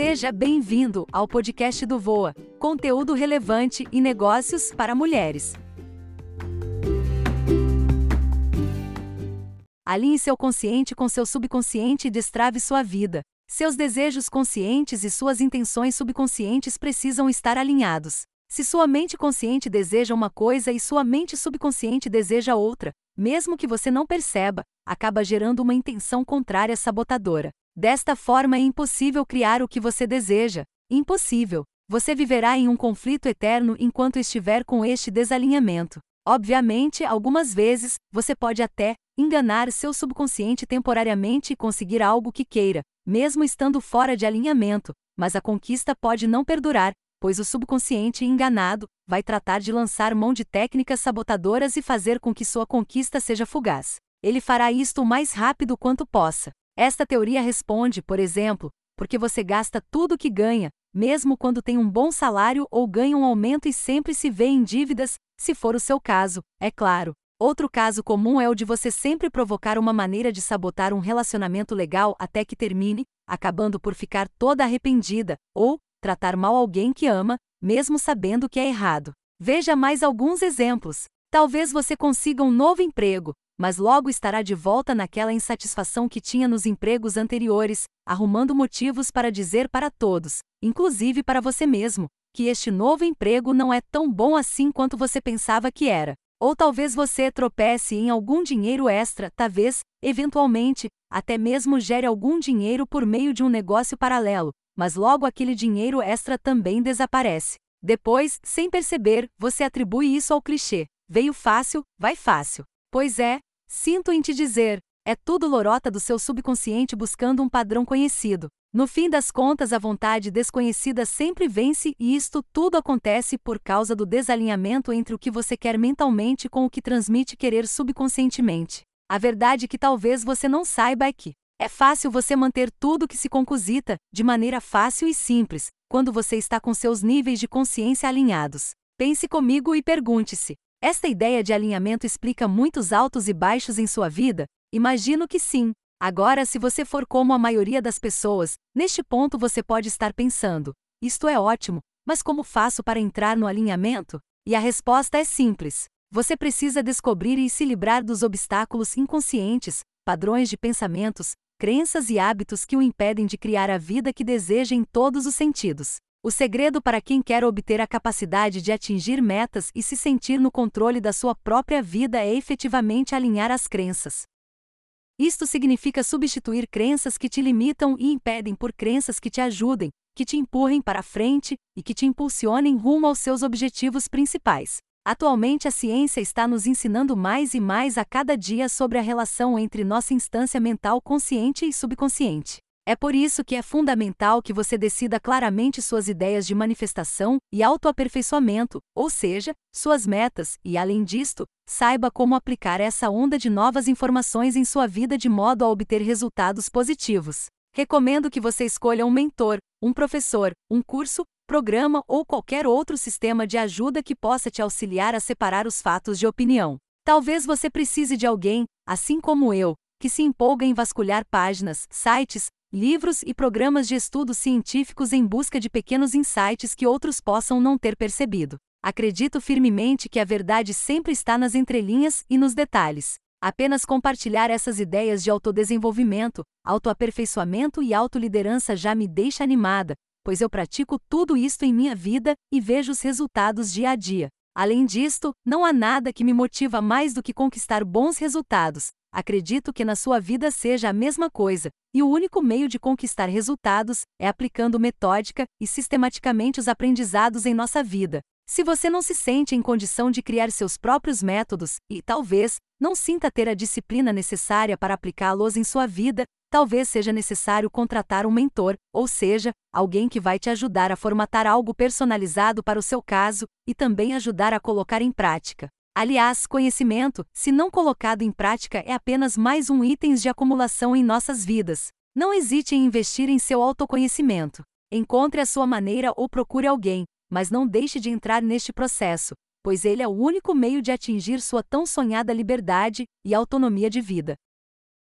Seja bem-vindo ao podcast do Voa, conteúdo relevante e negócios para mulheres. Alinhe seu consciente com seu subconsciente e destrave sua vida. Seus desejos conscientes e suas intenções subconscientes precisam estar alinhados. Se sua mente consciente deseja uma coisa e sua mente subconsciente deseja outra, mesmo que você não perceba, acaba gerando uma intenção contrária sabotadora. Desta forma é impossível criar o que você deseja. Impossível. Você viverá em um conflito eterno enquanto estiver com este desalinhamento. Obviamente, algumas vezes, você pode até enganar seu subconsciente temporariamente e conseguir algo que queira, mesmo estando fora de alinhamento, mas a conquista pode não perdurar, pois o subconsciente enganado vai tratar de lançar mão de técnicas sabotadoras e fazer com que sua conquista seja fugaz. Ele fará isto o mais rápido quanto possa. Esta teoria responde, por exemplo, porque você gasta tudo o que ganha, mesmo quando tem um bom salário ou ganha um aumento e sempre se vê em dívidas, se for o seu caso, é claro. Outro caso comum é o de você sempre provocar uma maneira de sabotar um relacionamento legal até que termine, acabando por ficar toda arrependida, ou tratar mal alguém que ama, mesmo sabendo que é errado. Veja mais alguns exemplos. Talvez você consiga um novo emprego, mas logo estará de volta naquela insatisfação que tinha nos empregos anteriores, arrumando motivos para dizer para todos, inclusive para você mesmo, que este novo emprego não é tão bom assim quanto você pensava que era. Ou talvez você tropece em algum dinheiro extra, talvez, eventualmente, até mesmo gere algum dinheiro por meio de um negócio paralelo, mas logo aquele dinheiro extra também desaparece. Depois, sem perceber, você atribui isso ao clichê: veio fácil, vai fácil. Pois é, Sinto em te dizer, é tudo lorota do seu subconsciente buscando um padrão conhecido. No fim das contas, a vontade desconhecida sempre vence e isto tudo acontece por causa do desalinhamento entre o que você quer mentalmente com o que transmite querer subconscientemente. A verdade que talvez você não saiba é que é fácil você manter tudo que se concusita, de maneira fácil e simples, quando você está com seus níveis de consciência alinhados. Pense comigo e pergunte-se: esta ideia de alinhamento explica muitos altos e baixos em sua vida? Imagino que sim. Agora, se você for como a maioria das pessoas, neste ponto você pode estar pensando: isto é ótimo, mas como faço para entrar no alinhamento? E a resposta é simples. Você precisa descobrir e se livrar dos obstáculos inconscientes, padrões de pensamentos, crenças e hábitos que o impedem de criar a vida que deseja em todos os sentidos. O segredo para quem quer obter a capacidade de atingir metas e se sentir no controle da sua própria vida é efetivamente alinhar as crenças. Isto significa substituir crenças que te limitam e impedem por crenças que te ajudem, que te empurrem para frente e que te impulsionem rumo aos seus objetivos principais. Atualmente, a ciência está nos ensinando mais e mais a cada dia sobre a relação entre nossa instância mental consciente e subconsciente. É por isso que é fundamental que você decida claramente suas ideias de manifestação e autoaperfeiçoamento, ou seja, suas metas, e além disto, saiba como aplicar essa onda de novas informações em sua vida de modo a obter resultados positivos. Recomendo que você escolha um mentor, um professor, um curso, programa ou qualquer outro sistema de ajuda que possa te auxiliar a separar os fatos de opinião. Talvez você precise de alguém, assim como eu, que se empolga em vasculhar páginas, sites, livros e programas de estudos científicos em busca de pequenos insights que outros possam não ter percebido. Acredito firmemente que a verdade sempre está nas entrelinhas e nos detalhes. Apenas compartilhar essas ideias de autodesenvolvimento, autoaperfeiçoamento e autoliderança já me deixa animada, pois eu pratico tudo isto em minha vida e vejo os resultados dia a dia. Além disto, não há nada que me motiva mais do que conquistar bons resultados, Acredito que na sua vida seja a mesma coisa, e o único meio de conquistar resultados é aplicando metódica e sistematicamente os aprendizados em nossa vida. Se você não se sente em condição de criar seus próprios métodos e, talvez, não sinta ter a disciplina necessária para aplicá-los em sua vida, talvez seja necessário contratar um mentor, ou seja, alguém que vai te ajudar a formatar algo personalizado para o seu caso e também ajudar a colocar em prática. Aliás, conhecimento, se não colocado em prática, é apenas mais um item de acumulação em nossas vidas. Não hesite em investir em seu autoconhecimento. Encontre a sua maneira ou procure alguém, mas não deixe de entrar neste processo, pois ele é o único meio de atingir sua tão sonhada liberdade e autonomia de vida.